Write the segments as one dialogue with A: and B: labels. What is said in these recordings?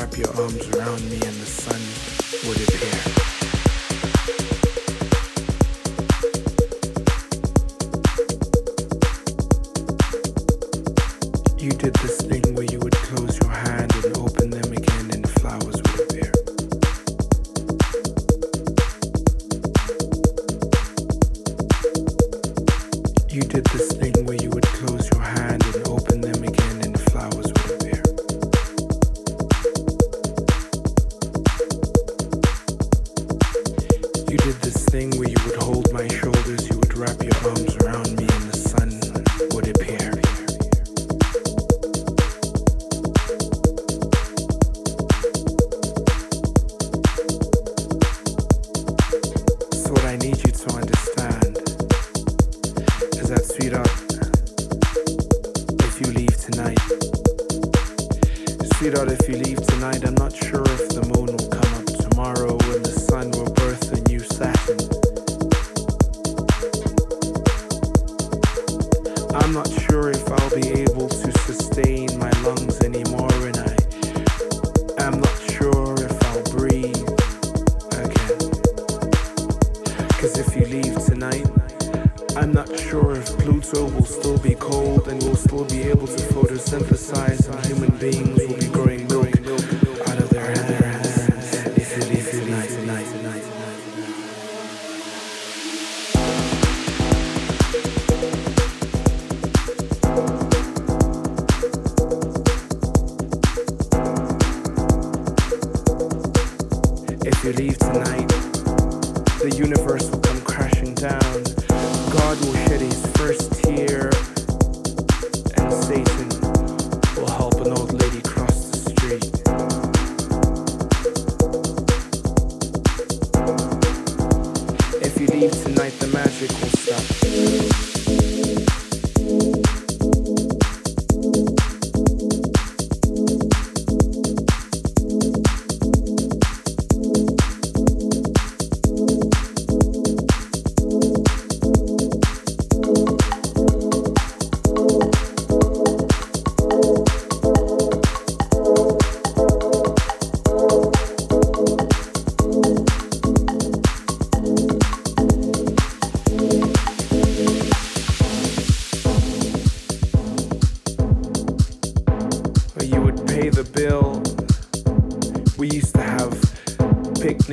A: wrap your arms around me.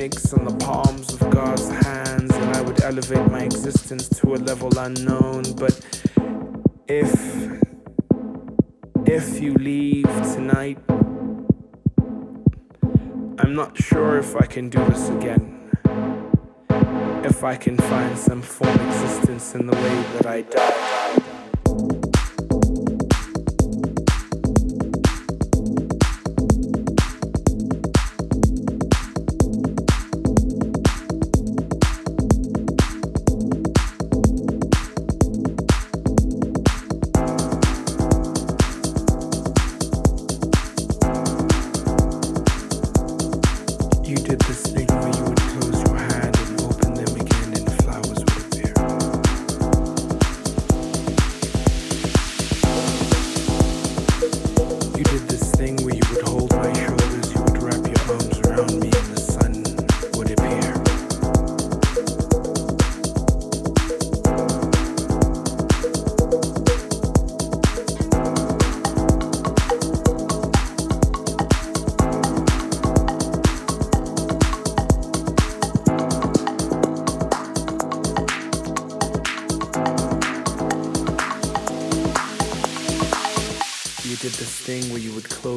A: snakes in the palms of God's hands, and I would elevate my existence to a level unknown. But if if you leave tonight, I'm not sure if I can do this again. If I can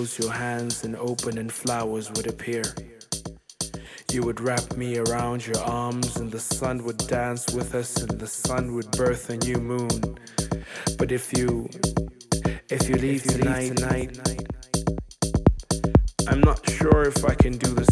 A: close your hands and open, and flowers would appear. You would wrap me around your arms, and the sun would dance with us, and the sun would birth a new moon. But if you, if you leave if you tonight, leave tonight, I'm not sure if I can do this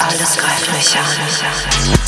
B: alles greift mich an.